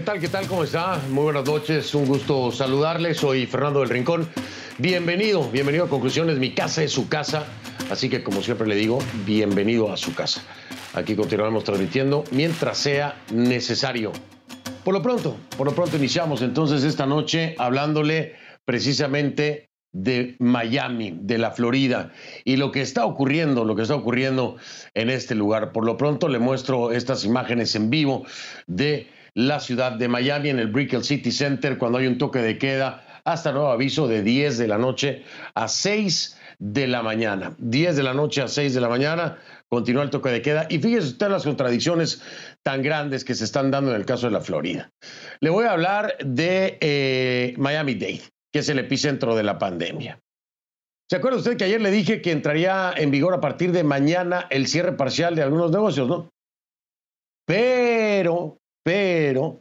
¿Qué tal? ¿Qué tal? ¿Cómo está? Muy buenas noches, un gusto saludarles. Soy Fernando del Rincón. Bienvenido, bienvenido a Conclusiones. Mi casa es su casa, así que como siempre le digo, bienvenido a su casa. Aquí continuaremos transmitiendo mientras sea necesario. Por lo pronto, por lo pronto iniciamos entonces esta noche hablándole precisamente de Miami, de la Florida, y lo que está ocurriendo, lo que está ocurriendo en este lugar. Por lo pronto le muestro estas imágenes en vivo de la ciudad de Miami en el Brickell City Center cuando hay un toque de queda hasta nuevo aviso de 10 de la noche a 6 de la mañana. 10 de la noche a 6 de la mañana continúa el toque de queda. Y fíjese usted las contradicciones tan grandes que se están dando en el caso de la Florida. Le voy a hablar de eh, Miami-Dade, que es el epicentro de la pandemia. ¿Se acuerda usted que ayer le dije que entraría en vigor a partir de mañana el cierre parcial de algunos negocios, no? Pero, pero,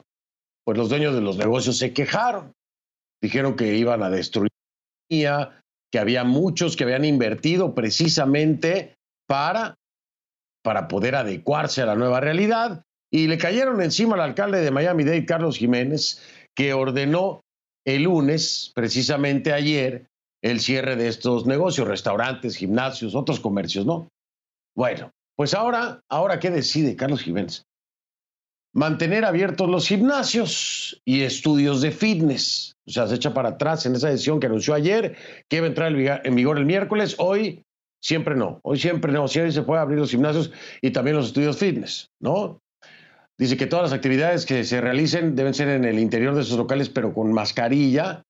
pues los dueños de los negocios se quejaron. Dijeron que iban a destruir, que había muchos que habían invertido precisamente para para poder adecuarse a la nueva realidad y le cayeron encima al alcalde de Miami-Dade, Carlos Jiménez, que ordenó el lunes, precisamente ayer, el cierre de estos negocios, restaurantes, gimnasios, otros comercios, ¿no? Bueno, pues ahora, ahora ¿qué decide Carlos Jiménez? Mantener abiertos los gimnasios y estudios de fitness. O sea, se echa para atrás en esa decisión que anunció ayer, que iba a entrar en vigor el miércoles. Hoy Siempre no. Hoy siempre no. Siempre se puede abrir los gimnasios y también los estudios fitness, ¿no? Dice que todas las actividades que se realicen deben ser en el interior de esos locales, pero con mascarilla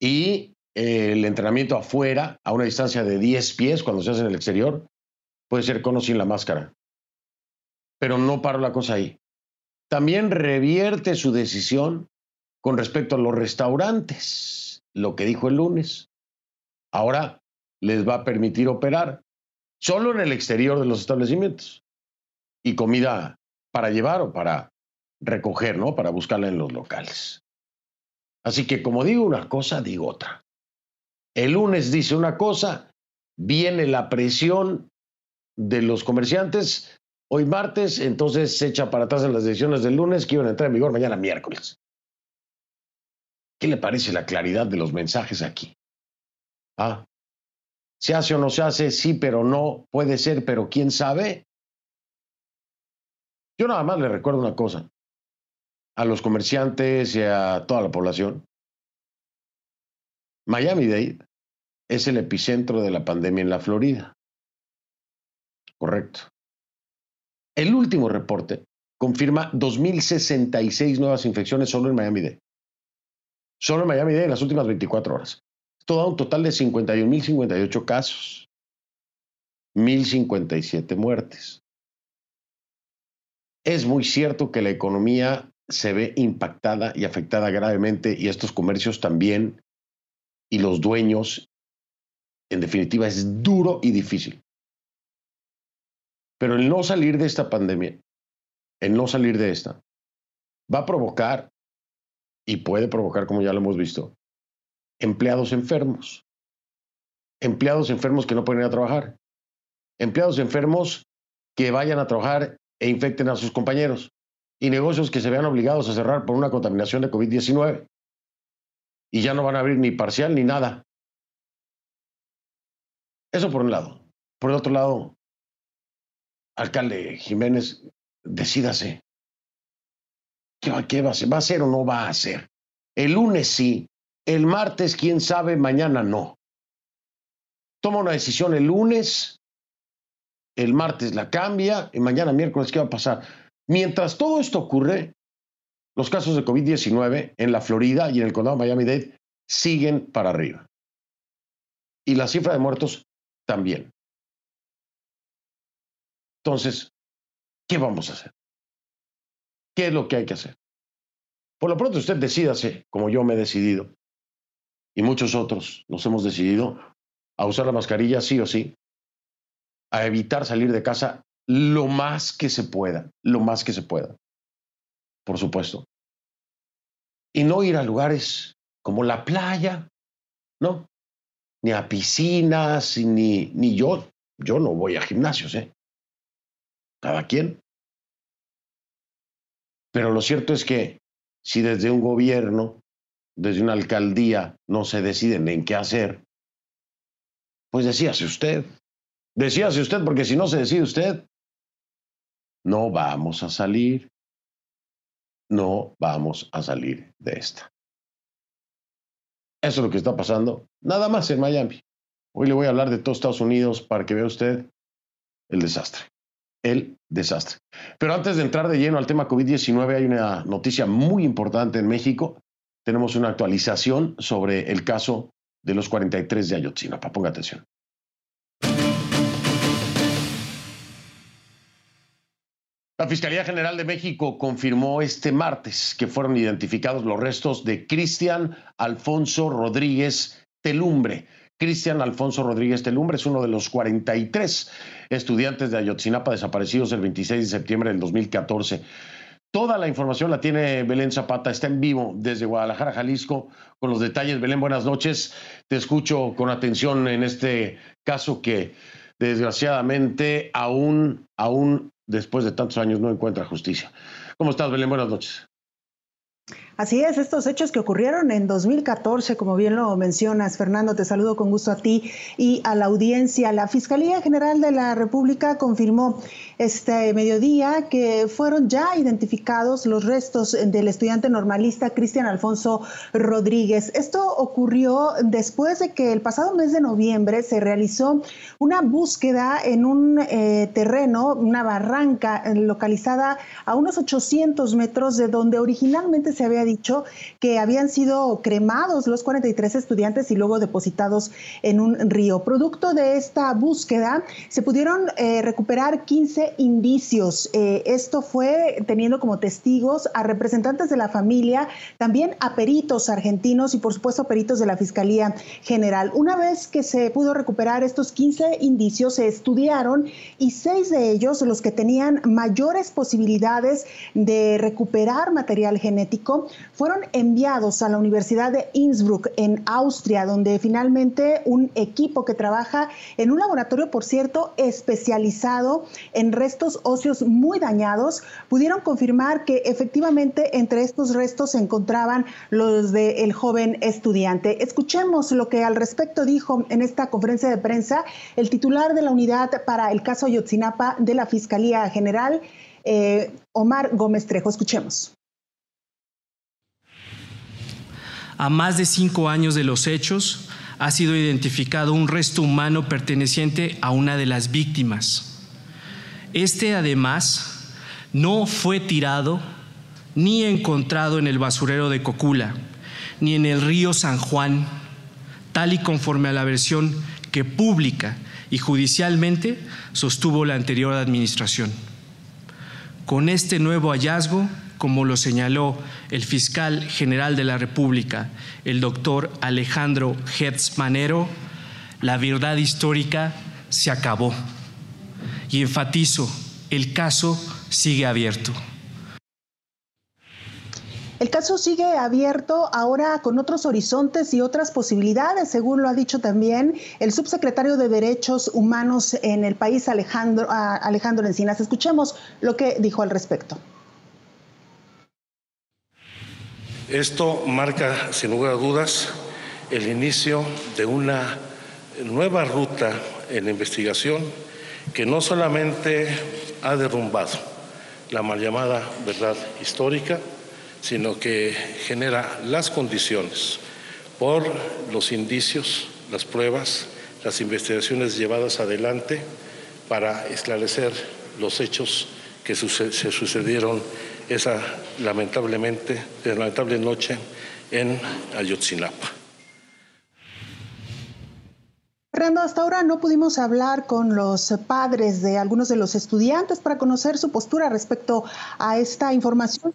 y eh, el entrenamiento afuera, a una distancia de 10 pies, cuando se hace en el exterior, puede ser con o sin la máscara. Pero no paro la cosa ahí. También revierte su decisión con respecto a los restaurantes, lo que dijo el lunes. Ahora les va a permitir operar solo en el exterior de los establecimientos y comida para llevar o para recoger, ¿no? Para buscarla en los locales. Así que como digo una cosa, digo otra. El lunes dice una cosa, viene la presión de los comerciantes, hoy martes, entonces se echa para atrás en las decisiones del lunes que iban a entrar en vigor mañana miércoles. ¿Qué le parece la claridad de los mensajes aquí? Ah, se hace o no se hace, sí, pero no, puede ser, pero quién sabe. Yo nada más le recuerdo una cosa a los comerciantes y a toda la población. Miami-Dade es el epicentro de la pandemia en la Florida. Correcto. El último reporte confirma 2.066 nuevas infecciones solo en Miami-Dade. Solo en Miami-Dade en las últimas 24 horas. Esto da un total de 51.058 casos, 1.057 muertes. Es muy cierto que la economía se ve impactada y afectada gravemente y estos comercios también y los dueños, en definitiva, es duro y difícil. Pero el no salir de esta pandemia, el no salir de esta, va a provocar y puede provocar, como ya lo hemos visto, empleados enfermos, empleados enfermos que no pueden ir a trabajar, empleados enfermos que vayan a trabajar e infecten a sus compañeros y negocios que se vean obligados a cerrar por una contaminación de COVID-19 y ya no van a abrir ni parcial ni nada. Eso por un lado. Por el otro lado, alcalde Jiménez, decídase. ¿Qué qué va a hacer? ¿Va a hacer o no va a hacer? El lunes sí, el martes, quién sabe, mañana no. Toma una decisión el lunes, el martes la cambia y mañana miércoles, ¿qué va a pasar? Mientras todo esto ocurre, los casos de COVID-19 en la Florida y en el condado de Miami-Dade siguen para arriba. Y la cifra de muertos también. Entonces, ¿qué vamos a hacer? ¿Qué es lo que hay que hacer? Por lo pronto usted decídase, como yo me he decidido, y muchos otros nos hemos decidido a usar la mascarilla sí o sí, a evitar salir de casa lo más que se pueda, lo más que se pueda, por supuesto. Y no ir a lugares como la playa, ¿no? Ni a piscinas, ni, ni yo, yo no voy a gimnasios, ¿eh? Cada quien. Pero lo cierto es que si desde un gobierno, desde una alcaldía, no se deciden en qué hacer, pues decíase usted. Decíase usted, porque si no se decide usted, no vamos a salir. No vamos a salir de esta. Eso es lo que está pasando, nada más en Miami. Hoy le voy a hablar de todos Estados Unidos para que vea usted el desastre. El desastre. Pero antes de entrar de lleno al tema COVID-19, hay una noticia muy importante en México. Tenemos una actualización sobre el caso de los 43 de Ayotzinapa. Ponga atención. La Fiscalía General de México confirmó este martes que fueron identificados los restos de Cristian Alfonso Rodríguez Telumbre. Cristian Alfonso Rodríguez Telumbre es uno de los 43 estudiantes de Ayotzinapa desaparecidos el 26 de septiembre del 2014. Toda la información la tiene Belén Zapata, está en vivo desde Guadalajara, Jalisco, con los detalles. Belén, buenas noches. Te escucho con atención en este caso que desgraciadamente aún, aún después de tantos años no encuentra justicia. ¿Cómo estás, Belén? Buenas noches. Así es, estos hechos que ocurrieron en 2014, como bien lo mencionas, Fernando, te saludo con gusto a ti y a la audiencia. La Fiscalía General de la República confirmó este mediodía que fueron ya identificados los restos del estudiante normalista Cristian Alfonso Rodríguez. Esto ocurrió después de que el pasado mes de noviembre se realizó una búsqueda en un eh, terreno, una barranca localizada a unos 800 metros de donde originalmente se había dicho que habían sido cremados los 43 estudiantes y luego depositados en un río. Producto de esta búsqueda, se pudieron eh, recuperar 15 indicios. Eh, esto fue teniendo como testigos a representantes de la familia, también a peritos argentinos y por supuesto peritos de la Fiscalía General. Una vez que se pudo recuperar estos 15 indicios, se estudiaron y seis de ellos, los que tenían mayores posibilidades de recuperar material genético, fueron enviados a la Universidad de Innsbruck en Austria, donde finalmente un equipo que trabaja en un laboratorio, por cierto, especializado en restos óseos muy dañados, pudieron confirmar que efectivamente entre estos restos se encontraban los del joven estudiante. Escuchemos lo que al respecto dijo en esta conferencia de prensa el titular de la unidad para el caso Yotzinapa de la Fiscalía General, eh, Omar Gómez Trejo. Escuchemos. A más de cinco años de los hechos, ha sido identificado un resto humano perteneciente a una de las víctimas. Este, además, no fue tirado ni encontrado en el basurero de Cocula, ni en el río San Juan, tal y conforme a la versión que pública y judicialmente sostuvo la anterior administración. Con este nuevo hallazgo, como lo señaló el fiscal general de la República, el doctor Alejandro Hertz Manero, la verdad histórica se acabó. Y enfatizo, el caso sigue abierto. El caso sigue abierto ahora con otros horizontes y otras posibilidades, según lo ha dicho también el subsecretario de Derechos Humanos en el país, Alejandro, Alejandro Encinas. Escuchemos lo que dijo al respecto. Esto marca, sin lugar a dudas, el inicio de una nueva ruta en la investigación que no solamente ha derrumbado la mal llamada verdad histórica, sino que genera las condiciones por los indicios, las pruebas, las investigaciones llevadas adelante para esclarecer los hechos que se sucedieron esa lamentablemente, lamentable noche en Ayotzinapa. Fernando, hasta ahora no pudimos hablar con los padres de algunos de los estudiantes para conocer su postura respecto a esta información.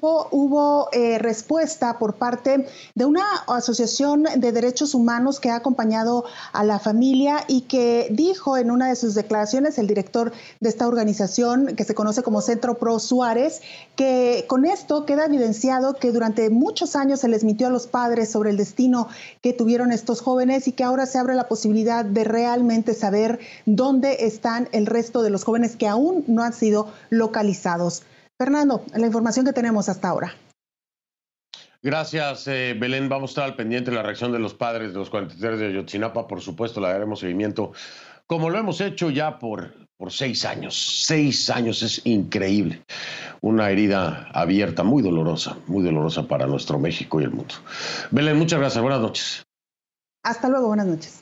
Hubo eh, respuesta por parte de una asociación de derechos humanos que ha acompañado a la familia y que dijo en una de sus declaraciones el director de esta organización que se conoce como Centro Pro Suárez que con esto queda evidenciado que durante muchos años se les mintió a los padres sobre el destino que tuvieron estos jóvenes y que ahora se abre la posibilidad de realmente saber dónde están el resto de los jóvenes que aún no han sido localizados. Fernando, la información que tenemos hasta ahora. Gracias, eh, Belén. Vamos a estar al pendiente de la reacción de los padres de los 43 de Ayotzinapa. Por supuesto, le daremos seguimiento, como lo hemos hecho ya por, por seis años. Seis años es increíble. Una herida abierta, muy dolorosa, muy dolorosa para nuestro México y el mundo. Belén, muchas gracias. Buenas noches. Hasta luego, buenas noches.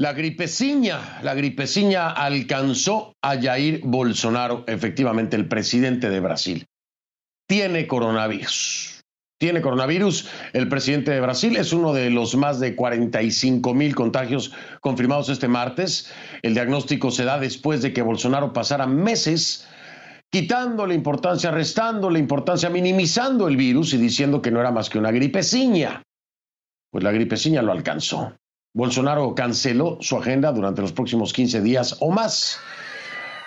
La gripeciña, la gripeciña alcanzó a Jair Bolsonaro, efectivamente el presidente de Brasil. Tiene coronavirus. Tiene coronavirus. El presidente de Brasil es uno de los más de 45 mil contagios confirmados este martes. El diagnóstico se da después de que Bolsonaro pasara meses quitándole importancia, restándole importancia, minimizando el virus y diciendo que no era más que una gripeciña. Pues la gripeciña lo alcanzó. Bolsonaro canceló su agenda durante los próximos 15 días o más.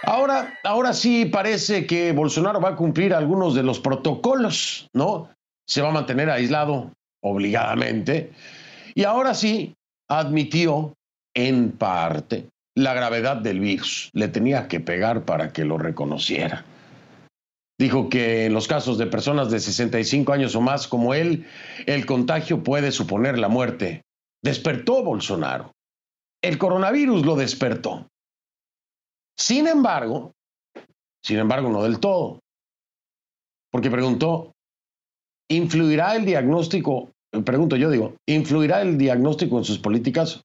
Ahora, ahora sí parece que Bolsonaro va a cumplir algunos de los protocolos, ¿no? Se va a mantener aislado obligadamente. Y ahora sí admitió en parte la gravedad del virus. Le tenía que pegar para que lo reconociera. Dijo que en los casos de personas de 65 años o más como él, el contagio puede suponer la muerte despertó Bolsonaro. El coronavirus lo despertó. Sin embargo, sin embargo, no del todo. Porque preguntó, ¿influirá el diagnóstico? Pregunto yo, digo, ¿influirá el diagnóstico en sus políticas?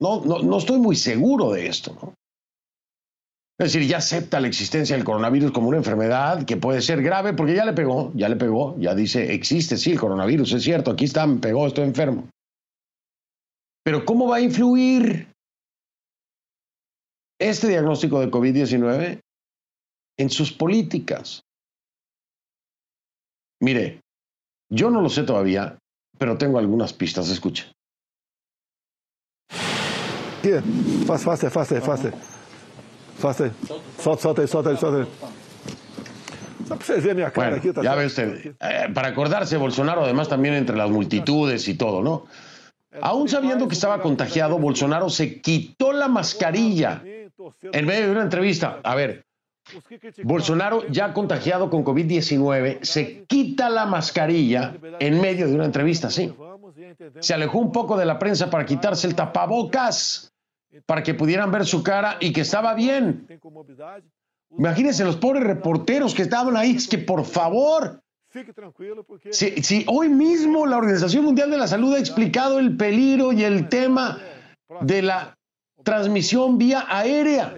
No, no, no estoy muy seguro de esto. ¿no? Es decir, ya acepta la existencia del coronavirus como una enfermedad que puede ser grave porque ya le pegó, ya le pegó, ya dice, existe, sí, el coronavirus, es cierto, aquí está, me pegó, estoy enfermo. Pero ¿cómo va a influir este diagnóstico de COVID-19 en sus políticas? Mire, yo no lo sé todavía, pero tengo algunas pistas. Escucha. Fácil, Fácil. Solta, solta, solta, solta. Bueno, ya ve usted, eh, para acordarse, Bolsonaro además también entre las multitudes y todo, ¿no? Aún sabiendo que estaba contagiado, Bolsonaro se quitó la mascarilla en medio de una entrevista. A ver, Bolsonaro ya contagiado con COVID-19 se quita la mascarilla en medio de una entrevista, sí. Se alejó un poco de la prensa para quitarse el tapabocas, para que pudieran ver su cara y que estaba bien. Imagínense los pobres reporteros que estaban ahí, es que por favor, si, hoy mismo la Organización Mundial de la Salud ha explicado el peligro y el tema de la transmisión vía aérea.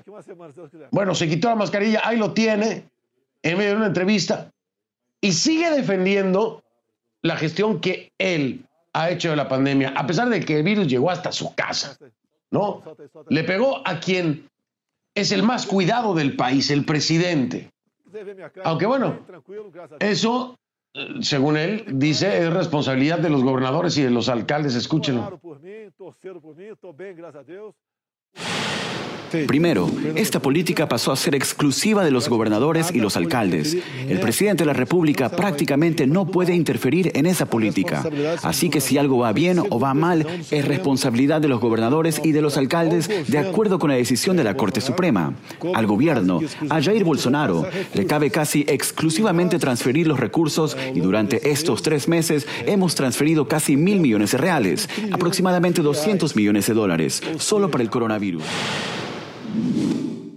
Bueno, se quitó la mascarilla, ahí lo tiene, en medio de una entrevista, y sigue defendiendo la gestión que él ha hecho de la pandemia, a pesar de que el virus llegó hasta su casa, ¿no? Le pegó a quien es el más cuidado del país, el presidente. Aunque bueno, eso según él, dice, es responsabilidad de los gobernadores y de los alcaldes. Escúchenlo. Primero, esta política pasó a ser exclusiva de los gobernadores y los alcaldes. El presidente de la República prácticamente no puede interferir en esa política. Así que si algo va bien o va mal, es responsabilidad de los gobernadores y de los alcaldes de acuerdo con la decisión de la Corte Suprema. Al gobierno, a Jair Bolsonaro, le cabe casi exclusivamente transferir los recursos y durante estos tres meses hemos transferido casi mil millones de reales, aproximadamente 200 millones de dólares, solo para el coronavirus.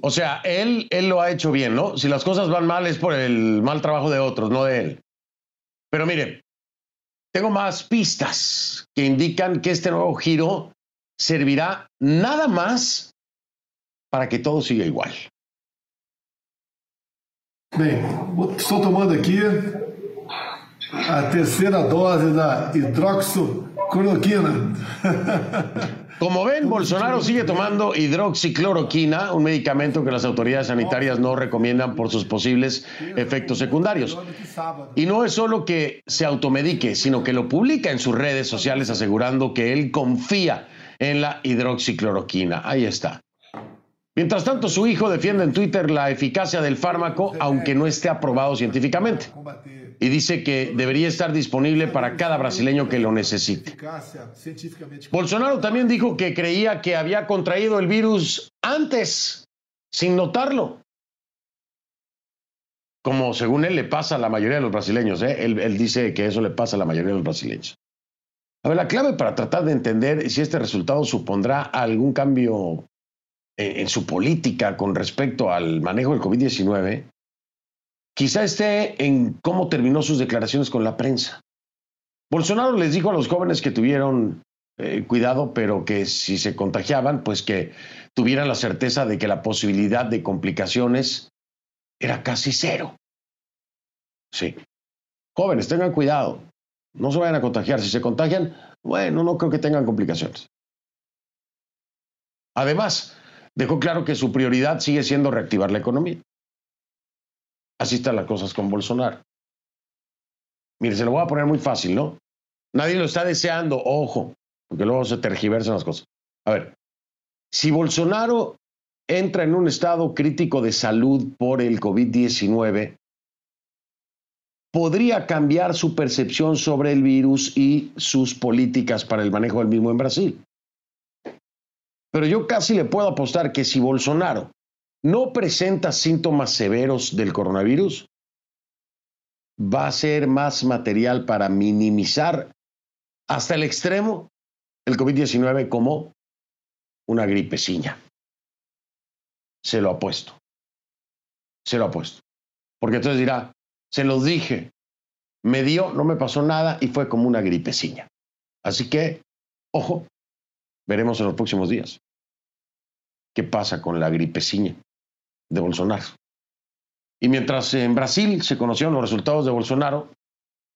O sea, él, él lo ha hecho bien, ¿no? Si las cosas van mal es por el mal trabajo de otros, no de él. Pero mire, tengo más pistas que indican que este nuevo giro servirá nada más para que todo siga igual. Bem, estou tomando aqui a terceira dose da hidroxicloroquina. Como ven, Bolsonaro sigue tomando hidroxicloroquina, un medicamento que las autoridades sanitarias no recomiendan por sus posibles efectos secundarios. Y no es solo que se automedique, sino que lo publica en sus redes sociales asegurando que él confía en la hidroxicloroquina. Ahí está. Mientras tanto, su hijo defiende en Twitter la eficacia del fármaco, aunque no esté aprobado científicamente y dice que debería estar disponible para cada brasileño que lo necesite. Bolsonaro también dijo que creía que había contraído el virus antes, sin notarlo. como según él le pasa a la mayoría de los brasileños. ¿eh? Él, dice que eso le pasa a la mayoría de los brasileños. A ver, la clave para tratar de entender si este resultado supondrá algún cambio en su política con respecto al manejo del COVID-19, quizá esté en cómo terminó sus declaraciones con la prensa. Bolsonaro les dijo a los jóvenes que tuvieron eh, cuidado, pero que si se contagiaban, pues que tuvieran la certeza de que la posibilidad de complicaciones era casi cero. Sí. Jóvenes, tengan cuidado. No se vayan a contagiar. Si se contagian, bueno, no creo que tengan complicaciones. Además, dejó claro que su prioridad sigue siendo reactivar la economía. Así están las cosas con Bolsonaro. Mire, se lo voy a poner muy fácil, ¿no? Nadie lo está deseando, ojo, porque luego se tergiversan las cosas. A ver, si Bolsonaro entra en un estado crítico de salud por el COVID-19, podría cambiar su percepción sobre el virus y sus políticas para el manejo del mismo en Brasil. Pero yo casi le puedo apostar que si Bolsonaro no presenta síntomas severos del coronavirus, va a ser más material para minimizar hasta el extremo el COVID-19 como una gripecilla. Se lo apuesto. Se lo apuesto. Porque entonces dirá, se los dije, me dio, no me pasó nada y fue como una gripecilla. Así que, ojo, veremos en los próximos días qué pasa con la gripecilla de Bolsonaro. Y mientras en Brasil se conocieron los resultados de Bolsonaro,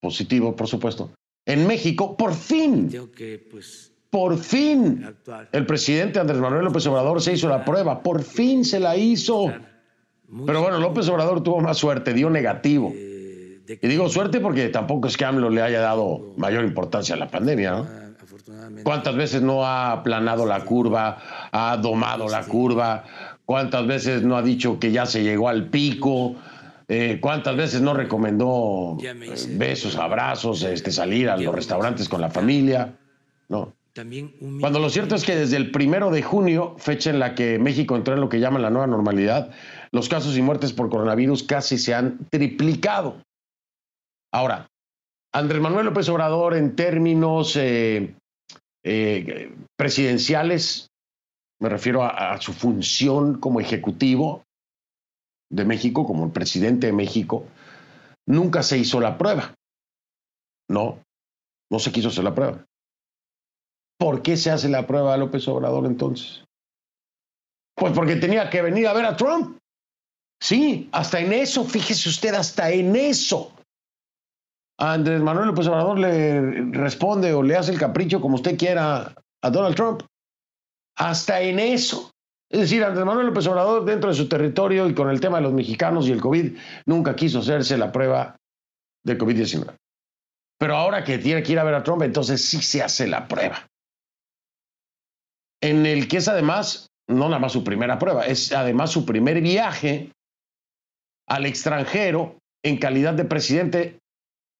positivo por supuesto, en México, por fin, pues, por fin, el presidente Andrés Manuel López Obrador se hizo la prueba, por fin se la hizo. Pero bueno, López Obrador tuvo más suerte, dio negativo. Eh, Y digo suerte porque tampoco es que AMLO le haya dado mayor importancia a la pandemia, ¿no? Ah. ¿Cuántas veces no ha aplanado la curva, ha domado la curva? ¿Cuántas veces no ha dicho que ya se llegó al pico? Eh, ¿Cuántas veces no recomendó eh, hice- besos, abrazos, este, salir a los restaurantes con la familia? No. También un Cuando lo cierto es que desde el primero de junio, fecha en la que México entró en lo que llaman la nueva normalidad, los casos y muertes por coronavirus casi se han triplicado. Ahora, Andrés Manuel López Obrador, en términos eh, eh, presidenciales, me refiero a, su función como ejecutivo de México, como el presidente de México, nunca se hizo la prueba. No, no se quiso hacer la prueba. ¿Por qué se hace la prueba a López Obrador entonces? Pues porque tenía que venir a ver a Trump. Sí, hasta en eso, fíjese usted, hasta en eso. Andrés Manuel López Obrador le responde o le hace el capricho como usted quiera a Donald Trump. Hasta en eso. Es decir, Andrés Manuel López Obrador dentro de su territorio y con el tema de los mexicanos y el COVID nunca quiso hacerse la prueba del COVID-19. Pero ahora que tiene que ir a ver a Trump, entonces sí se hace la prueba. En el que es además, no nada más su primera prueba, es además su primer viaje al extranjero en calidad de presidente.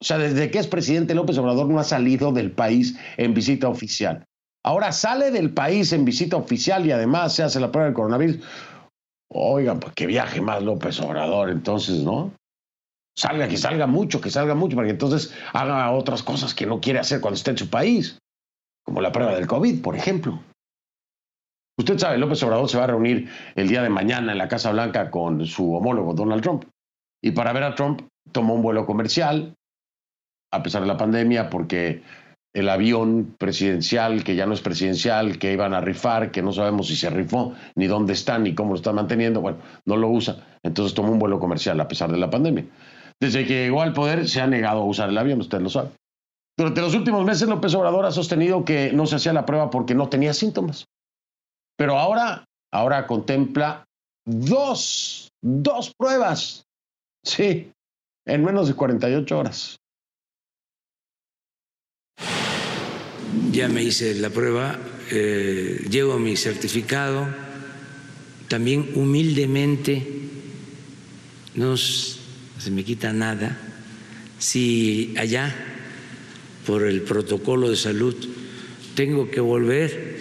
O sea, desde que es presidente López Obrador no ha salido del país en visita oficial. Ahora sale del país en visita oficial y además se hace la prueba del coronavirus. Oigan, pues que viaje más López Obrador entonces, ¿no? Salga, que salga mucho, que salga mucho, para que entonces haga otras cosas que no quiere hacer cuando esté en su país, como la prueba del COVID, por ejemplo. Usted sabe, López Obrador se va a reunir el día de mañana en la Casa Blanca con su homólogo Donald Trump. Y para ver a Trump tomó un vuelo comercial, a pesar de la pandemia, porque el avión presidencial, que ya no es presidencial, que iban a rifar, que no sabemos si se rifó, ni dónde está, ni cómo lo está manteniendo, bueno, no lo usa. Entonces tomó un vuelo comercial a pesar de la pandemia. Desde que llegó al poder se ha negado a usar el avión, usted lo sabe. Durante los últimos meses López Obrador ha sostenido que no se hacía la prueba porque no tenía síntomas. Pero ahora, ahora contempla dos, dos pruebas. Sí, en menos de 48 horas. Ya me hice la prueba, eh, llevo mi certificado. También humildemente no se me quita nada si allá, por el protocolo de salud, tengo que volver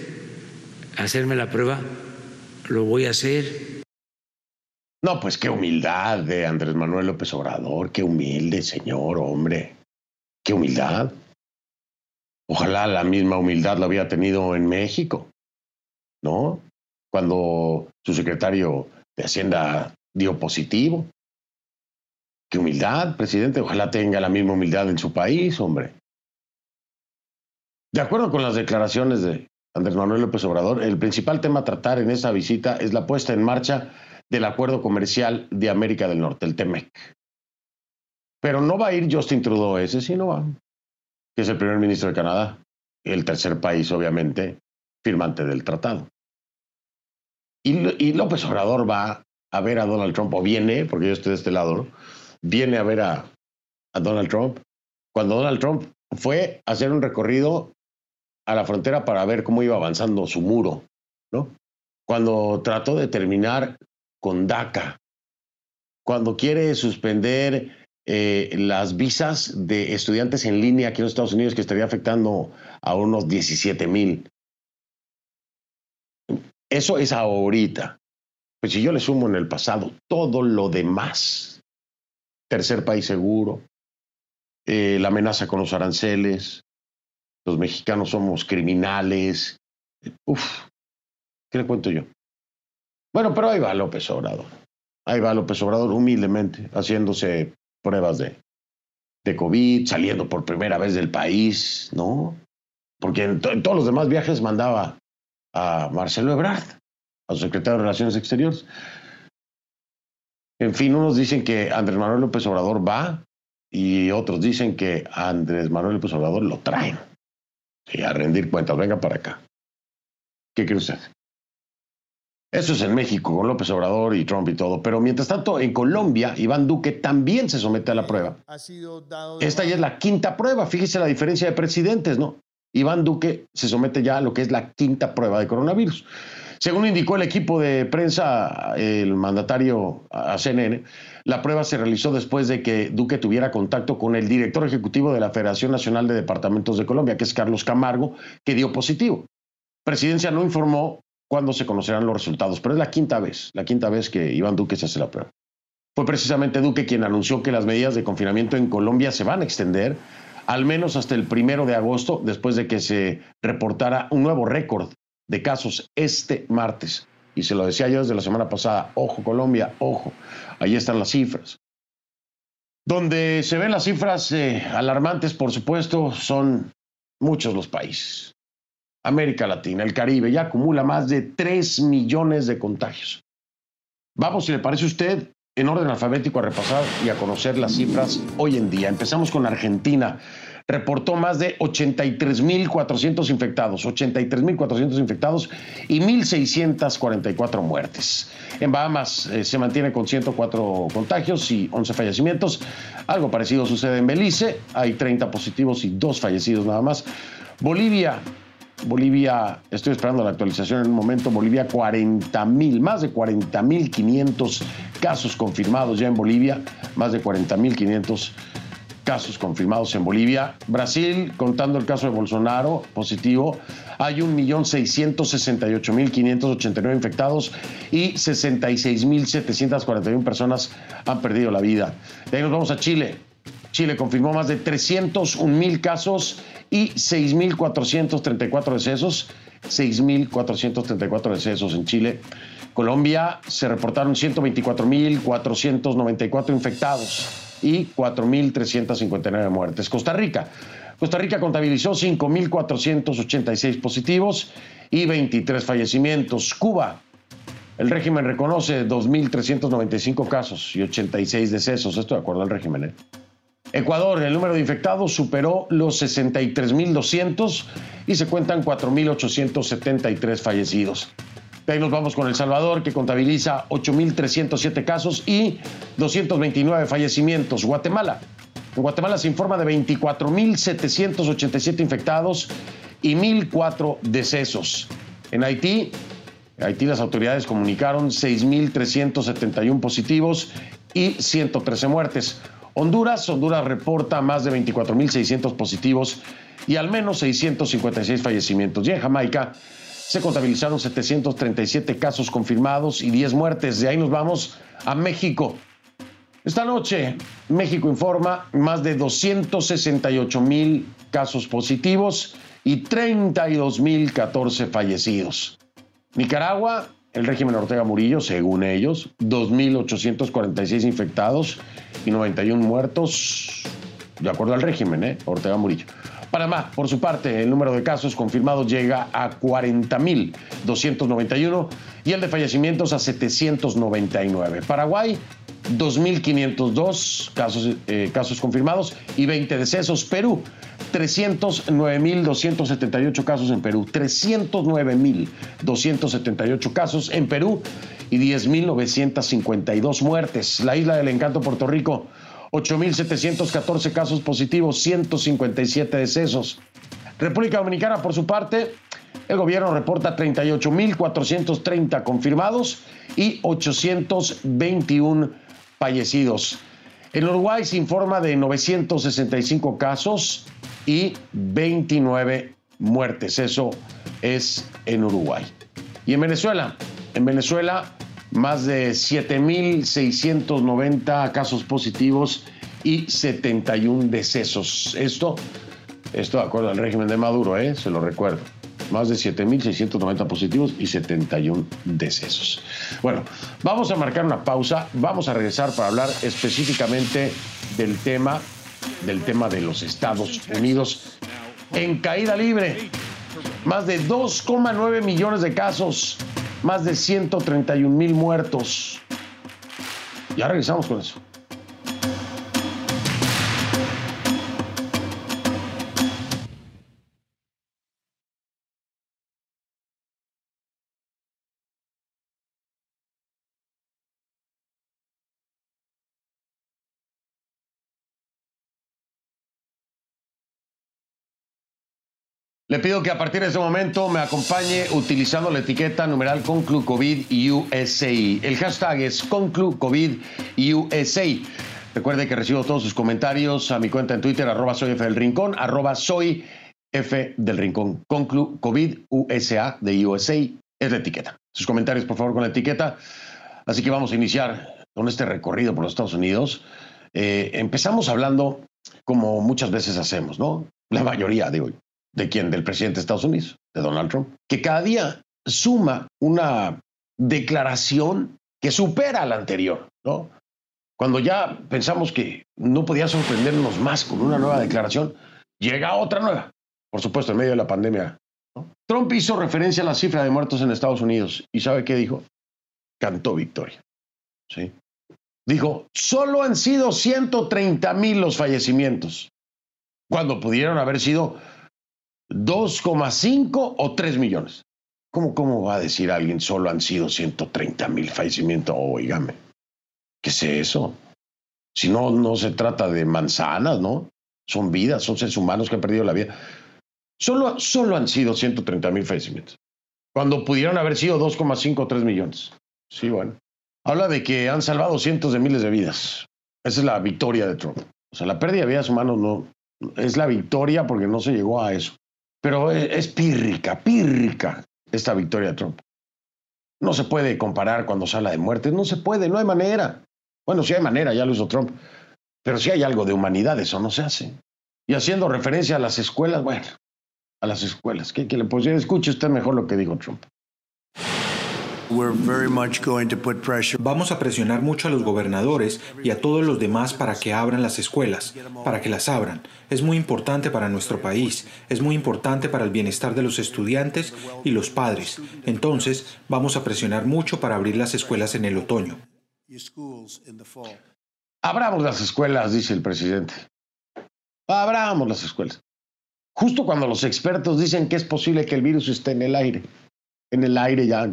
a hacerme la prueba, lo voy a hacer No, pues qué humildad de Andrés Manuel López Obrador, qué humilde señor, hombre, qué humildad. Ojalá la misma humildad la había tenido en México, ¿no? Cuando su secretario de Hacienda dio positivo. Qué humildad, presidente. Ojalá tenga la misma humildad en su país, hombre. De acuerdo con las declaraciones de Andrés Manuel López Obrador, el principal tema a tratar en esa visita es la puesta en marcha del Acuerdo Comercial de América del Norte, el TEMEC. Pero no va a ir Justin Trudeau ese, sí no va, que es el primer ministro de Canadá, el tercer país, obviamente, firmante del tratado. Y, López Obrador va a ver a Donald Trump, o viene, porque yo estoy de este lado, viene a ver a, a Donald Trump, cuando Donald Trump fue a hacer un recorrido a la frontera para ver cómo iba avanzando su muro, ¿no? Cuando trató de terminar con DACA, cuando quiere suspender eh, las visas de estudiantes en línea aquí en los Estados Unidos, que estaría afectando a unos 17 mil. Eso es ahorita. Pues si yo le sumo en el pasado todo lo demás, tercer país seguro, eh, la amenaza con los aranceles, los mexicanos somos criminales. Uf, ¿qué le cuento yo? Bueno, pero ahí va López Obrador. Ahí va López Obrador humildemente haciéndose pruebas de, COVID, saliendo por primera vez del país, ¿no? Porque en, todos los demás viajes mandaba a Marcelo Ebrard, a su secretario de Relaciones Exteriores. En fin, unos dicen que Andrés Manuel López Obrador va y otros dicen que Andrés Manuel López Obrador lo traen. Y a rendir cuentas, venga para acá. ¿Qué cree usted? Eso es en México, con López Obrador y Trump y todo. Pero mientras tanto, en Colombia, Iván Duque también se somete a la prueba. Esta ya es la quinta prueba. Fíjese la diferencia de presidentes, ¿no? Iván Duque se somete ya a lo que es la quinta prueba de coronavirus. Según indicó el equipo de prensa, el mandatario a CNN, la prueba se realizó después de que Duque tuviera contacto con el director ejecutivo de la Federación Nacional de Departamentos de Colombia, que es Carlos Camargo, que dio positivo. Presidencia no informó cuándo se conocerán los resultados, pero es la quinta vez, la quinta vez que Iván Duque se hace la prueba. Fue precisamente Duque quien anunció que las medidas de confinamiento en Colombia se van a extender al menos hasta el primero de agosto, después de que se reportara un nuevo récord de casos este martes. Y se lo decía yo desde la semana pasada, ojo Colombia, ojo, ahí están las cifras. Donde se ven las cifras eh, alarmantes, por supuesto, son muchos los países. América Latina, el Caribe, ya acumula más de 3 millones de contagios. Vamos, si le parece a usted, en orden alfabético a repasar y a conocer las cifras hoy en día. Empezamos con Argentina. Reportó más de 83.400 infectados, 83.400 infectados y 1.644 muertes. En Bahamas eh, se mantiene con 104 contagios y 11 fallecimientos. Algo parecido sucede en Belice. Hay 30 positivos y 2 fallecidos nada más. Bolivia Bolivia, estoy esperando la actualización en un momento, Bolivia 40 mil, más de 40 mil 500 casos confirmados ya en Bolivia, más de 40 mil 500 casos confirmados en Bolivia. Brasil, contando el caso de Bolsonaro, positivo, hay 1.668.589 infectados y 66.741 personas han perdido la vida. De ahí nos vamos a Chile. Chile confirmó más de 301 mil casos y 6.434 decesos. 6.434 decesos en Chile. Colombia se reportaron 124.494 infectados y 4.359 muertes. Costa Rica. Costa Rica contabilizó 5.486 positivos y 23 fallecimientos. Cuba. El régimen reconoce 2.395 casos y 86 decesos. Esto de acuerdo al régimen. ¿eh? Ecuador, el número de infectados superó los 63.200 y se cuentan 4.873 fallecidos. De ahí nos vamos con El Salvador, que contabiliza 8.307 casos y 229 fallecimientos. Guatemala. En Guatemala se informa de 24.787 infectados y 1.004 decesos. En Haití, Haití las autoridades comunicaron 6.371 positivos y 113 muertes. Honduras, Honduras reporta más de 24.600 positivos y al menos 656 fallecimientos. Y en Jamaica se contabilizaron 737 casos confirmados y 10 muertes. De ahí nos vamos a México. Esta noche, México informa más de 268 mil casos positivos y 32 mil 14 fallecidos. Nicaragua, el régimen Ortega Murillo, según ellos, 2.846 infectados y 91 muertos, de acuerdo al régimen, ¿eh? Ortega Murillo. Panamá, por su parte, el número de casos confirmados llega a 40.291 y el de fallecimientos a 799. Paraguay, 2.502 casos, eh, casos confirmados y 20 decesos. Perú, 309.278 casos en Perú. 309.278 casos en Perú y 10.952 muertes. La isla del encanto, Puerto Rico, 8.714 casos positivos, 157 decesos. República Dominicana, por su parte, el gobierno reporta 38.430 confirmados y 821 fallecidos. En Uruguay se informa de 965 casos y 29 muertes. Eso es en Uruguay. Y en Venezuela, en Venezuela más de 7.690 casos positivos y 71 decesos. Esto, esto de acuerdo al régimen de Maduro, ¿eh? se lo recuerdo. Más de 7.690 positivos y 71 decesos. Bueno, vamos a marcar una pausa. Vamos a regresar para hablar específicamente del tema, del tema de los Estados Unidos en caída libre. Más de 2,9 millones de casos más de 131 mil muertos. Ya regresamos con eso. Le pido que a partir de este momento me acompañe utilizando la etiqueta numeral USA. El hashtag es USA. Recuerde que recibo todos sus comentarios a mi cuenta en Twitter, arroba soy F del Rincón, arroba soy F del Rincón. Conclu COVID USA de USA es la etiqueta. Sus comentarios, por favor, con la etiqueta. Así que vamos a iniciar con este recorrido por los Estados Unidos. Eh, empezamos hablando como muchas veces hacemos, ¿no? La mayoría, de hoy. ¿De quién? Del presidente de Estados Unidos, de Donald Trump, que cada día suma una declaración que supera la anterior, ¿no? Cuando ya pensamos que no podía sorprendernos más con una nueva declaración, llega otra nueva, por supuesto, en medio de la pandemia. Trump hizo referencia a la cifra de muertos en Estados Unidos y ¿sabe qué dijo? Cantó victoria. ¿sí? Dijo, solo han sido 130 mil los fallecimientos, cuando pudieron haber sido 2,5 o 3 millones. ¿Cómo, ¿Cómo va a decir alguien solo han sido 130 mil fallecimientos? Oígame, ¿qué es eso? Si no, no se trata de manzanas, ¿no? Son vidas, son seres humanos que han perdido la vida. Solo, solo han sido 130 mil fallecimientos, cuando pudieron haber sido 2,5 o 3 millones. Sí, bueno. Habla de que han salvado cientos de miles de vidas. Esa es la victoria de Trump. O sea, la pérdida de vidas humanas no es la victoria porque no se llegó a eso. Pero es pírrica, pírrica esta victoria de Trump. No se puede comparar cuando se habla de muerte, no se puede, no hay manera. Bueno, sí hay manera, ya lo hizo Trump, pero si hay algo de humanidad, eso no se hace. Y haciendo referencia a las escuelas, bueno, a las escuelas, que, que le pues, escuche usted mejor lo que dijo Trump. Vamos a presionar mucho a los gobernadores y a todos los demás para que abran las escuelas, para que las abran. Es muy importante para nuestro país, es muy importante para el bienestar de los estudiantes y los padres. Entonces, vamos a presionar mucho para abrir las escuelas en el otoño. Abramos las escuelas, dice el presidente. Abramos las escuelas. Justo cuando los expertos dicen que es posible que el virus esté en el aire. En el aire ya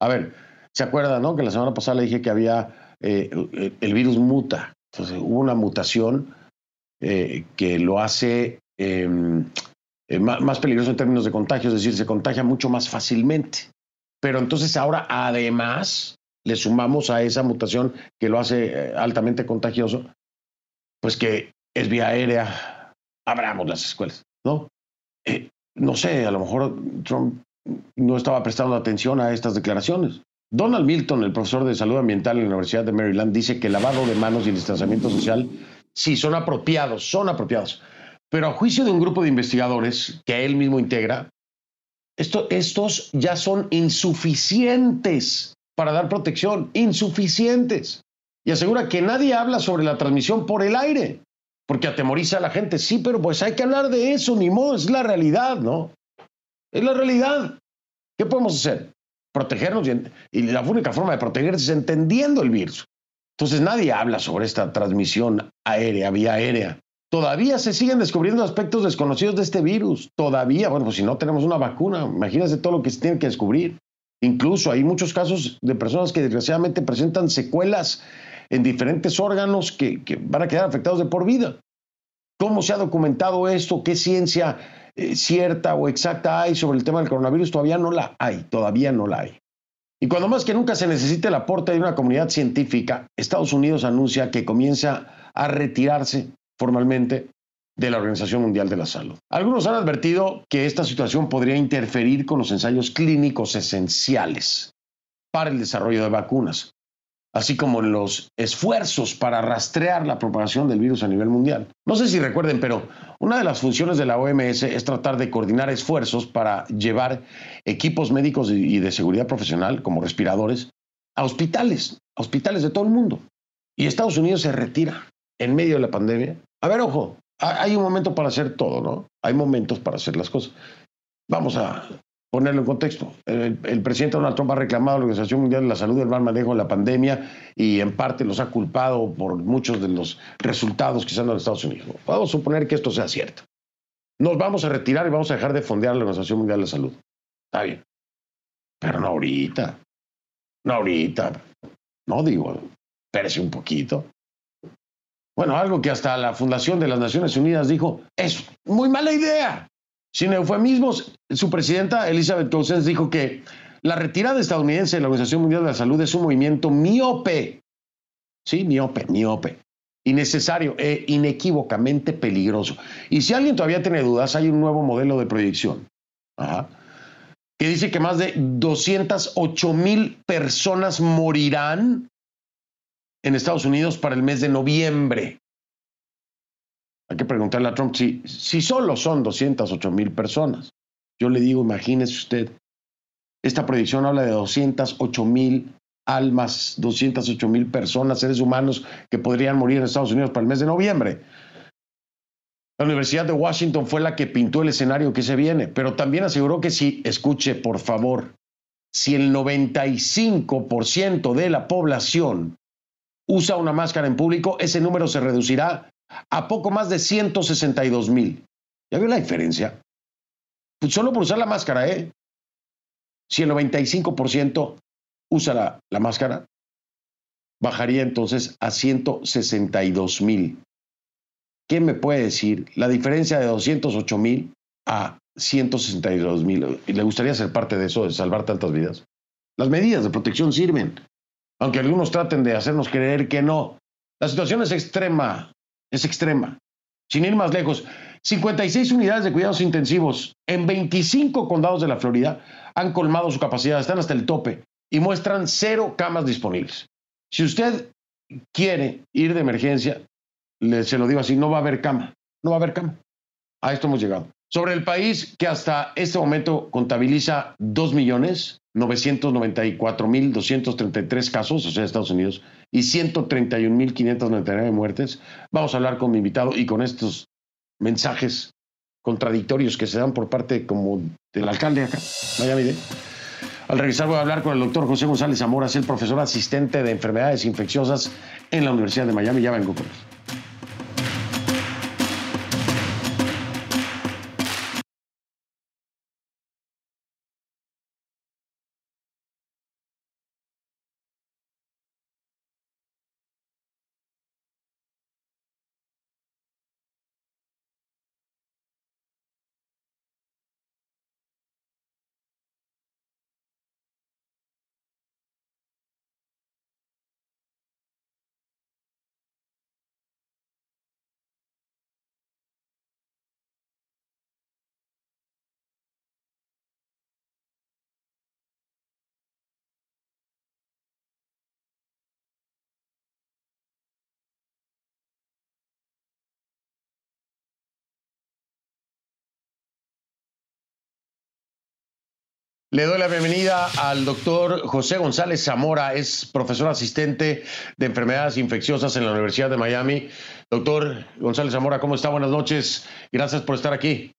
a ver, ¿se acuerda, no? Que la semana pasada le dije que había, eh, el virus muta. Entonces hubo una mutación eh, que lo hace em, eh, más, peligroso en términos de contagio, es decir, se contagia mucho más fácilmente. Pero entonces ahora además le sumamos a esa mutación que lo hace altamente contagioso, pues que es vía aérea, abramos las escuelas, ¿no? no sé, a lo mejor Trump no estaba prestando atención a estas declaraciones. Donald Milton, el profesor de salud ambiental en la Universidad de Maryland, dice que el lavado de manos y el distanciamiento social sí son apropiados, son apropiados. Pero a juicio de un grupo de investigadores que él mismo integra, estos ya son insuficientes para dar protección, insuficientes. Y asegura que nadie habla sobre la transmisión por el aire, porque atemoriza a la gente. Sí, pero pues hay que hablar de eso, ni modo, es la realidad, ¿no? Es la realidad. ¿Qué podemos hacer? Protegernos y, la única forma de protegerse es entendiendo el virus. Entonces nadie habla sobre esta transmisión aérea, vía aérea. Todavía se siguen descubriendo aspectos desconocidos de este virus. Todavía, bueno, pues si no tenemos una vacuna, imagínense todo lo que se tiene que descubrir. Incluso hay muchos casos de personas que desgraciadamente presentan secuelas en diferentes órganos que, van a quedar afectados de por vida. ¿Cómo se ha documentado esto? ¿Qué ciencia cierta o exacta hay sobre el tema del coronavirus? Todavía no la hay, todavía no la hay. Y cuando más que nunca se necesite el aporte de una comunidad científica, Estados Unidos anuncia que comienza a retirarse formalmente de la Organización Mundial de la Salud. Algunos han advertido que esta situación podría interferir con los ensayos clínicos esenciales para el desarrollo de vacunas, así como los esfuerzos para rastrear la propagación del virus a nivel mundial. No sé si recuerden, pero una de las funciones de la OMS es tratar de coordinar esfuerzos para llevar equipos médicos y de seguridad profesional, como respiradores, a hospitales, a hospitales de todo el mundo. Y Estados Unidos se retira en medio de la pandemia a ver, ojo, hay un momento para hacer todo, ¿no? Hay momentos para hacer las cosas. Vamos a ponerlo en contexto. El, presidente Donald Trump ha reclamado a la Organización Mundial de la Salud el mal manejo de la pandemia y en parte los ha culpado por muchos de los resultados que se han dado en Estados Unidos. Vamos a suponer que esto sea cierto. Nos vamos a retirar y vamos a dejar de fondear a la Organización Mundial de la Salud. Está bien. Pero no ahorita. No ahorita. No digo, espérese un poquito. Bueno, algo que hasta la Fundación de las Naciones Unidas dijo, es muy mala idea. Sin eufemismos, su presidenta Elizabeth Cousins dijo que la retirada estadounidense de la Organización Mundial de la Salud es un movimiento miope. Sí, miope, miope. Innecesario e inequívocamente peligroso. Y si alguien todavía tiene dudas, hay un nuevo modelo de proyección. que dice que más de 208 mil personas morirán en Estados Unidos para el mes de noviembre. Hay que preguntarle a Trump si, si solo son 208 mil personas. Yo le digo, imagínese usted, esta predicción habla de 208 mil almas, 208 mil personas, seres humanos que podrían morir en Estados Unidos para el mes de noviembre. La Universidad de Washington fue la que pintó el escenario que se viene, pero también aseguró que si, escuche por favor, si el 95% de la población usa una máscara en público, ese número se reducirá a poco más de 162 mil. ¿Ya vio la diferencia? Pues solo por usar la máscara, ¿eh? Si el 95% usa la, la máscara, bajaría entonces a 162 mil. ¿Qué me puede decir? La diferencia de 208 mil a 162 mil. ¿Le gustaría ser parte de eso, de salvar tantas vidas? Las medidas de protección sirven aunque algunos traten de hacernos creer que no. La situación es extrema, es extrema. Sin ir más lejos, 56 unidades de cuidados intensivos en 25 condados de la Florida han colmado su capacidad, están hasta el tope y muestran cero camas disponibles. Si usted quiere ir de emergencia, se lo digo así, no va a haber cama, no va a haber cama. A esto hemos llegado. Sobre el país que hasta este momento contabiliza 2 millones 994.233 casos, o sea, Estados Unidos, y 131.599 muertes. Vamos a hablar con mi invitado y con estos mensajes contradictorios que se dan por parte como del alcalde acá, Miami Al regresar voy a hablar con el doctor José González Zamora, es el profesor asistente de enfermedades infecciosas en la Universidad de Miami. Ya vengo con él. Le doy la bienvenida al doctor José González Zamora, es profesor asistente de enfermedades infecciosas en la Universidad de Miami. Doctor González Zamora, ¿cómo está? Buenas noches. Gracias por estar aquí.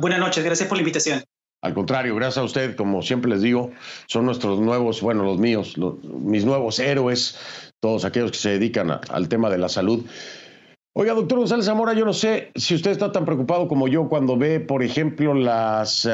Buenas noches, gracias por la invitación. Al contrario, gracias a usted, como siempre les digo, son nuestros nuevos, bueno, los míos, mis nuevos héroes, todos aquellos que se dedican al tema de la salud. Oiga, doctor González Zamora, yo no sé si usted está tan preocupado como yo cuando ve, por ejemplo, las,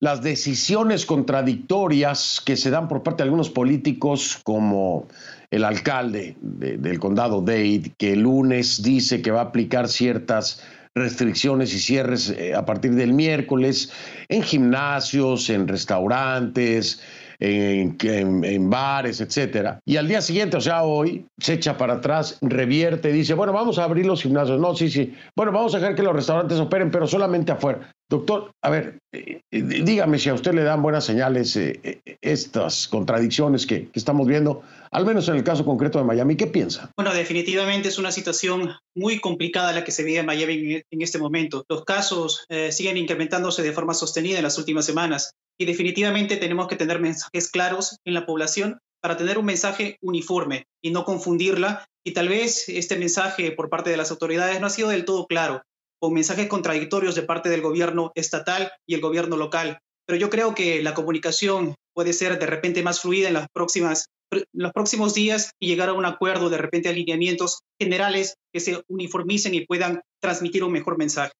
las decisiones contradictorias que se dan por parte de algunos políticos como el alcalde del condado Dade, que el lunes dice que va a aplicar ciertas restricciones y cierres eh, a partir del miércoles en gimnasios, en restaurantes, en, bares, etcétera. Y al día siguiente, o sea, hoy, se echa para atrás, revierte, dice, bueno, vamos a abrir los gimnasios. No, sí, sí. Bueno, vamos a dejar que los restaurantes operen, pero solamente afuera. Doctor, a ver, eh, eh, dígame si a usted le dan buenas señales eh, estas contradicciones que, estamos viendo, al menos en el caso concreto de Miami. ¿Qué piensa? Bueno, definitivamente es una situación muy complicada la que se vive en Miami en, este momento. Los casos siguen incrementándose de forma sostenida en las últimas semanas y definitivamente tenemos que tener mensajes claros en la población para tener un mensaje uniforme y no confundirla. Y tal vez este mensaje por parte de las autoridades no ha sido del todo claro, con mensajes contradictorios de parte del gobierno estatal y el gobierno local. Pero yo creo que la comunicación puede ser de repente más fluida en las próximas los próximos días y llegar a un acuerdo, de repente alineamientos generales que se uniformicen y puedan transmitir un mejor mensaje.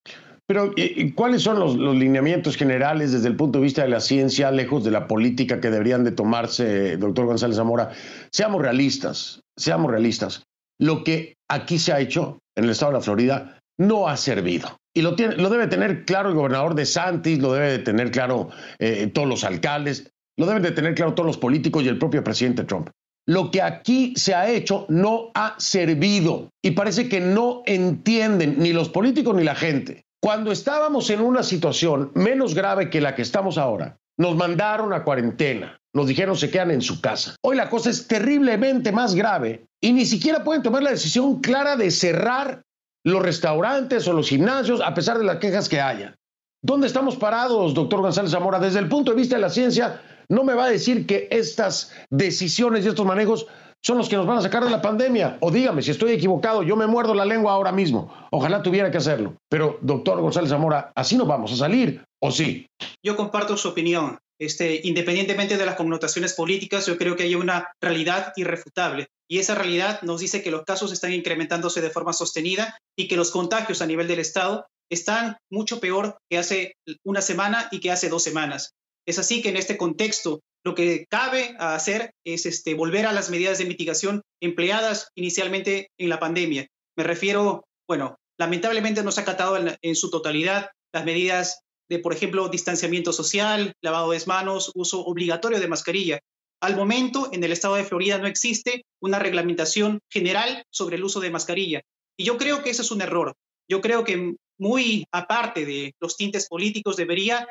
Pero, ¿cuáles son los, lineamientos generales desde el punto de vista de la ciencia, lejos de la política que deberían de tomarse, doctor González Zamora? Seamos realistas, seamos realistas. Lo que aquí se ha hecho en el estado de la Florida no ha servido. Y lo, tiene, lo debe tener claro el gobernador de Santis, lo debe de tener claro eh, todos los alcaldes, lo deben de tener claro todos los políticos y el propio presidente Trump. Lo que aquí se ha hecho no ha servido y parece que no entienden ni los políticos ni la gente cuando estábamos en una situación menos grave que la que estamos ahora, nos mandaron a cuarentena, nos dijeron se quedan en su casa. Hoy la cosa es terriblemente más grave y ni siquiera pueden tomar la decisión clara de cerrar los restaurantes o los gimnasios a pesar de las quejas que haya. ¿Dónde estamos parados, doctor González Zamora? Desde el punto de vista de la ciencia, no me va a decir que estas decisiones y estos manejos son los que nos van a sacar de la pandemia. O dígame, si estoy equivocado, yo me muerdo la lengua ahora mismo. Ojalá tuviera que hacerlo. Pero, doctor González Zamora, así no vamos a salir, ¿o sí? Yo comparto su opinión. Este, independientemente de las connotaciones políticas, yo creo que hay una realidad irrefutable. Y esa realidad nos dice que los casos están incrementándose de forma sostenida y que los contagios a nivel del Estado están mucho peor que hace una semana y que hace dos semanas. Es así que en este contexto lo que cabe hacer es este, volver a las medidas de mitigación empleadas inicialmente en la pandemia. Me refiero, bueno, lamentablemente no se ha acatado en, su totalidad las medidas de, por ejemplo, distanciamiento social, lavado de manos, uso obligatorio de mascarilla. Al momento, en el estado de Florida no existe una reglamentación general sobre el uso de mascarilla. Y yo creo que eso es un error. Yo creo que muy aparte de los tintes políticos debería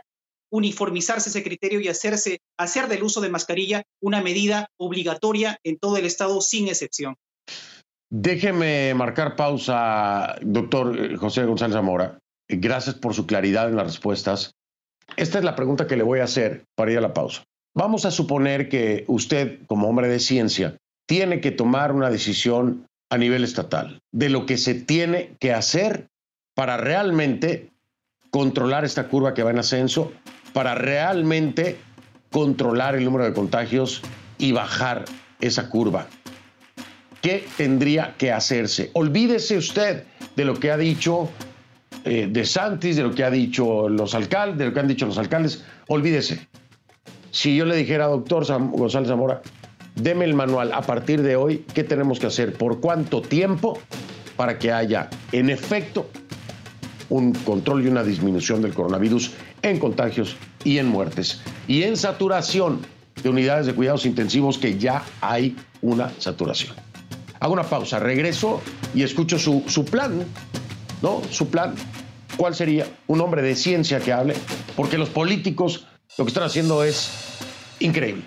uniformizarse ese criterio y hacerse, hacer del uso de mascarilla una medida obligatoria en todo el Estado sin excepción. Déjeme marcar pausa, doctor José González Zamora. Gracias por su claridad en las respuestas. Esta es la pregunta que le voy a hacer para ir a la pausa. Vamos a suponer que usted, como hombre de ciencia, tiene que tomar una decisión a nivel estatal de lo que se tiene que hacer para realmente controlar esta curva que va en ascenso para realmente controlar el número de contagios y bajar esa curva. ¿Qué tendría que hacerse? Olvídese usted de lo que ha dicho eh, De Santis, de lo que ha dicho los alcaldes, de lo que han dicho los alcaldes. Olvídese. Si yo le dijera, doctor González Zamora, deme el manual a partir de hoy, ¿qué tenemos que hacer? ¿Por cuánto tiempo? Para que haya, en efecto, un control y una disminución del coronavirus en contagios y en muertes. Y en saturación de unidades de cuidados intensivos que ya hay una saturación. Hago una pausa, regreso y escucho su, su plan, ¿no? Su plan. ¿Cuál sería? Un hombre de ciencia que hable, porque los políticos lo que están haciendo es increíble.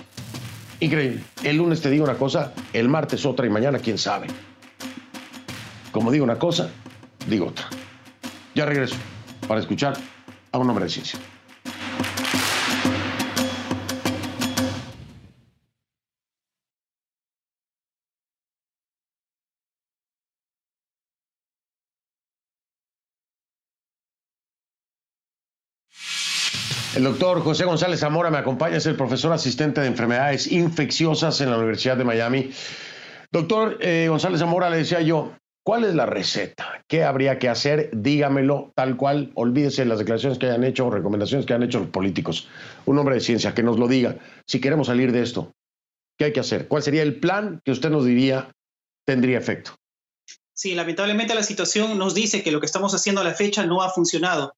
Increíble. El lunes te digo una cosa, el martes otra y mañana quién sabe. Como digo una cosa, digo otra. Ya regreso para escuchar a un hombre de ciencia. El doctor José González Zamora me acompaña, es el profesor asistente de enfermedades infecciosas en la Universidad de Miami. Doctor eh, González Zamora, le decía yo, ¿cuál es la receta? ¿Qué habría que hacer? Dígamelo tal cual. Olvídese las declaraciones que hayan hecho o recomendaciones que hayan hecho los políticos. Un hombre de ciencia que nos lo diga. Si queremos salir de esto, ¿qué hay que hacer? ¿Cuál sería el plan que usted nos diría tendría efecto? Sí, lamentablemente la situación nos dice que lo que estamos haciendo a la fecha no ha funcionado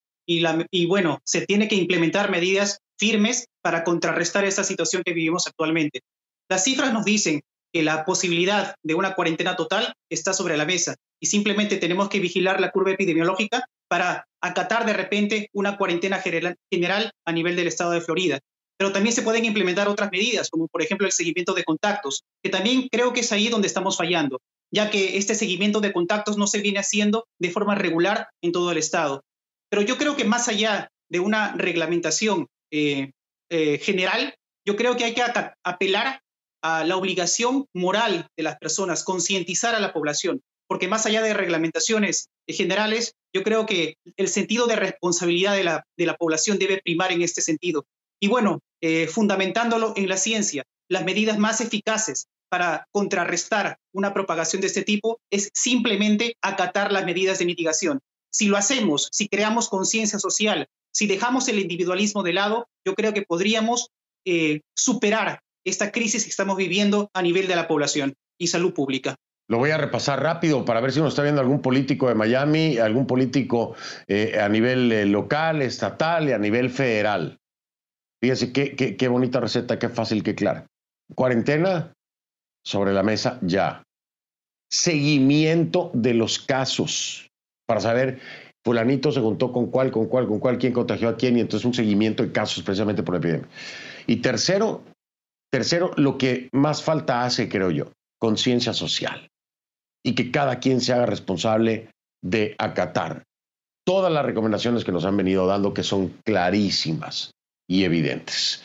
y, bueno, se tiene que implementar medidas firmes para contrarrestar esta situación que vivimos actualmente. Las cifras nos dicen que la posibilidad de una cuarentena total está sobre la mesa y simplemente tenemos que vigilar la curva epidemiológica para acatar de repente una cuarentena general a nivel del estado de Florida. Pero también se pueden implementar otras medidas, como por ejemplo el seguimiento de contactos, que también creo que es ahí donde estamos fallando ya que este seguimiento de contactos no se viene haciendo de forma regular en todo el Estado. Pero yo creo que más allá de una reglamentación eh, eh, general, yo creo que hay que apelar a la obligación moral de las personas, concientizar a la población, porque más allá de reglamentaciones generales, yo creo que el sentido de responsabilidad de la, población debe primar en este sentido. Y bueno, eh, fundamentándolo en la ciencia, las medidas más eficaces para contrarrestar una propagación de este tipo es simplemente acatar las medidas de mitigación. Si lo hacemos, si creamos conciencia social, si dejamos el individualismo de lado, yo creo que podríamos eh, superar esta crisis que estamos viviendo a nivel de la población y salud pública. Lo voy a repasar rápido para ver si nos está viendo algún político de Miami, algún político eh, a nivel eh, local, estatal y a nivel federal. Fíjense qué, qué, qué bonita receta, qué fácil, qué clara. Cuarentena, sobre la mesa ya. Seguimiento de los casos para saber fulanito se juntó con cuál, con cuál, con cuál, quién contagió a quién y entonces un seguimiento de casos precisamente por la epidemia. Y tercero, tercero, lo que más falta hace, creo yo, conciencia social y que cada quien se haga responsable de acatar todas las recomendaciones que nos han venido dando que son clarísimas y evidentes.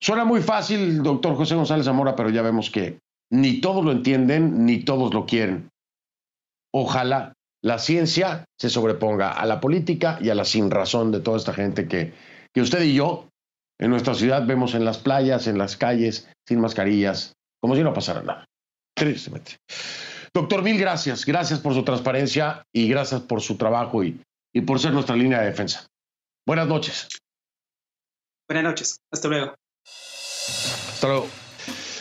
Suena muy fácil, doctor José González Zamora, pero ya vemos que ni todos lo entienden, ni todos lo quieren. Ojalá la ciencia se sobreponga a la política y a la sinrazón de toda esta gente que, que usted y yo en nuestra ciudad vemos en las playas, en las calles, sin mascarillas, como si no pasara nada. Tristemente. Doctor, mil gracias. Gracias por su transparencia y gracias por su trabajo y, y por ser nuestra línea de defensa. Buenas noches. Buenas noches. Hasta luego. Hasta luego.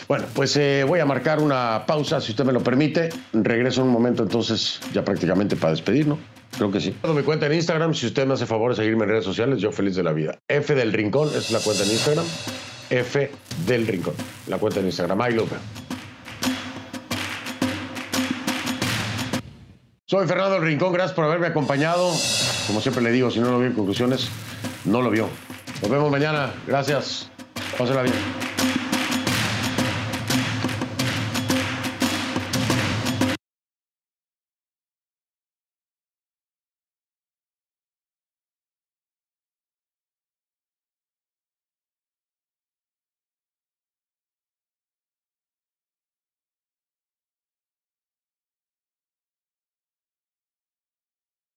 Bueno, pues eh, voy a marcar una pausa, si usted me lo permite. Regreso en un momento entonces, ya prácticamente para despedirnos. Creo que sí. Me cuenta en Instagram, si usted me hace favor de seguirme en redes sociales, yo feliz de la vida. F del Rincón, es la cuenta en Instagram. F del Rincón, la cuenta en Instagram. Ahí lo. Soy Fernando del Rincón, gracias por haberme acompañado. Como siempre le digo, si no lo vio en conclusiones, no lo vio. Nos vemos mañana. Gracias. Pásela bien.